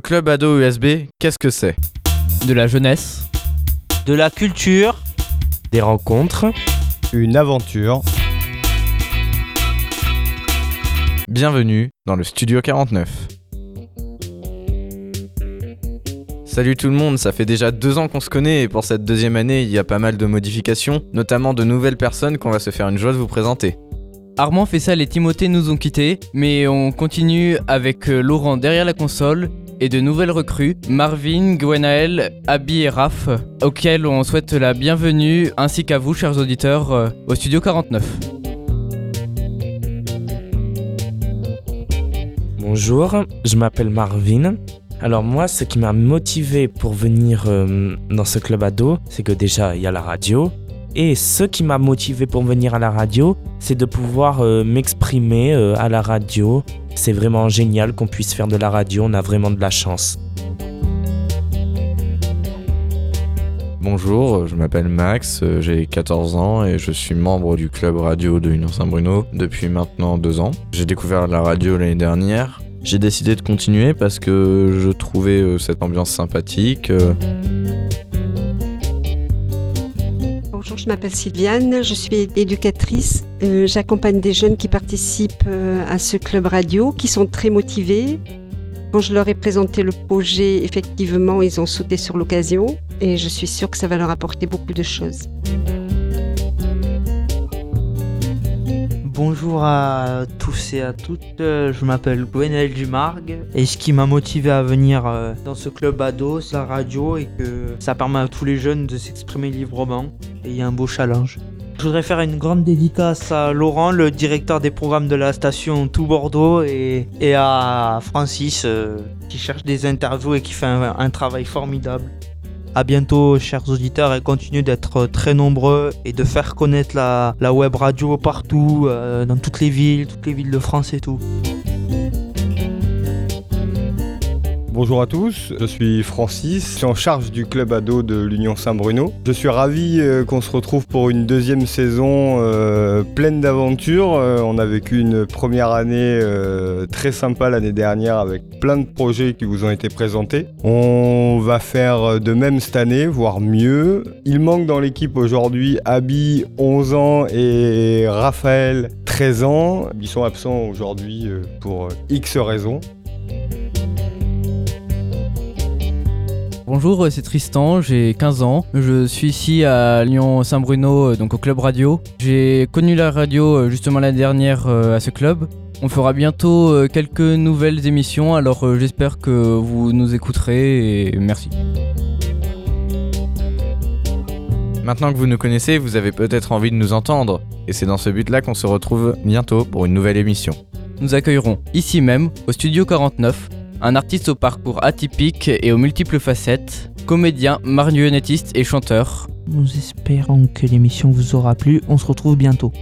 club ado USB, qu'est-ce que c'est? De la jeunesse. De la culture. Des rencontres. Une aventure. Bienvenue dans le Studio 49. Salut tout le monde, ça fait déjà deux ans qu'on se connaît et pour cette deuxième année, il y a pas mal de modifications, notamment de nouvelles personnes qu'on va se faire une joie de vous présenter. Armand, Fessal et Timothée nous ont quittés, mais on continue avec euh, Laurent derrière la console et de nouvelles recrues, Marvin, Gwenaël, Abby et Raph, auxquels on souhaite la bienvenue, ainsi qu'à vous, chers auditeurs, euh, au Studio 49. Bonjour, je m'appelle Marvin. Alors moi, ce qui m'a motivé pour venir euh, dans ce club ado, c'est que déjà, il y a la radio. Et ce qui m'a motivé pour venir à la radio, c'est de pouvoir euh, m'exprimer à la radio. C'est vraiment génial qu'on puisse faire de la radio, on a vraiment de la chance. Bonjour, je m'appelle Max, euh, j'ai 14 ans et je suis membre du club radio de Union Saint-Bruno depuis maintenant deux ans. J'ai découvert la radio l'année dernière. J'ai décidé de continuer parce que je trouvais euh, cette ambiance sympathique. Bonjour, je m'appelle Sylviane, je suis éducatrice. Euh, J'accompagne des jeunes qui participent euh, à ce club radio, qui sont très motivés. Quand je leur ai présenté le projet, effectivement, ils ont sauté sur l'occasion et je suis sûre que ça va leur apporter beaucoup de choses. Bonjour à tous et à toutes, euh, je m'appelle Gwenel Dumargue et ce qui m'a motivé à venir dans ce club ado, c'est la radio et que ça permet à tous les jeunes de s'exprimer librement il y a un beau challenge. Je voudrais faire une grande dédicace à Laurent, le directeur des programmes de la station Tout Bordeaux et, à Francis euh, qui cherche des interviews et qui fait un, travail formidable. À bientôt, chers auditeurs, et continuez d'être très nombreux et de faire connaître la, la web radio partout, euh, dans toutes les villes, toutes les villes de France et tout. Bonjour à tous, je suis Francis, je suis en charge du club ado de l'Union Saint-Bruno. Je suis ravi euh, qu'on se retrouve pour une deuxième saison euh, pleine d'aventures. Euh, on a vécu une première année très sympa l'année dernière avec plein de projets qui vous ont été présentés. On va faire de même cette année, voire mieux. Il manque dans l'équipe aujourd'hui Abby, 11 ans, et Raphaël, 13 ans. Ils sont absents aujourd'hui pour X raisons. Bonjour, euh, c'est Tristan, j'ai 15 ans. Je suis ici à Lyon Saint-Bruno, euh, donc au club radio. J'ai connu la radio euh, justement l'année dernière à ce club. On fera bientôt quelques nouvelles émissions, alors j'espère que vous nous écouterez et merci. Maintenant que vous nous connaissez, vous avez peut-être envie de nous entendre. Et c'est dans ce but-là qu'on se retrouve bientôt pour une nouvelle émission. Nous accueillerons ici même, au studio 49, un artiste au parcours atypique et aux multiples facettes, comédien, marionnettiste et chanteur. Nous espérons que l'émission vous aura plu. On se retrouve bientôt.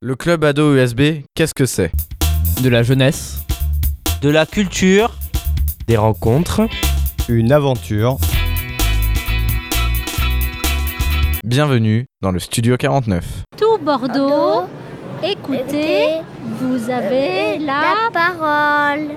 Le club ado USB, qu'est-ce que c'est? De la jeunesse. De la culture. Des rencontres. Une aventure. Bienvenue dans le Studio 49. Tout Bordeaux, écoutez, vous avez la parole.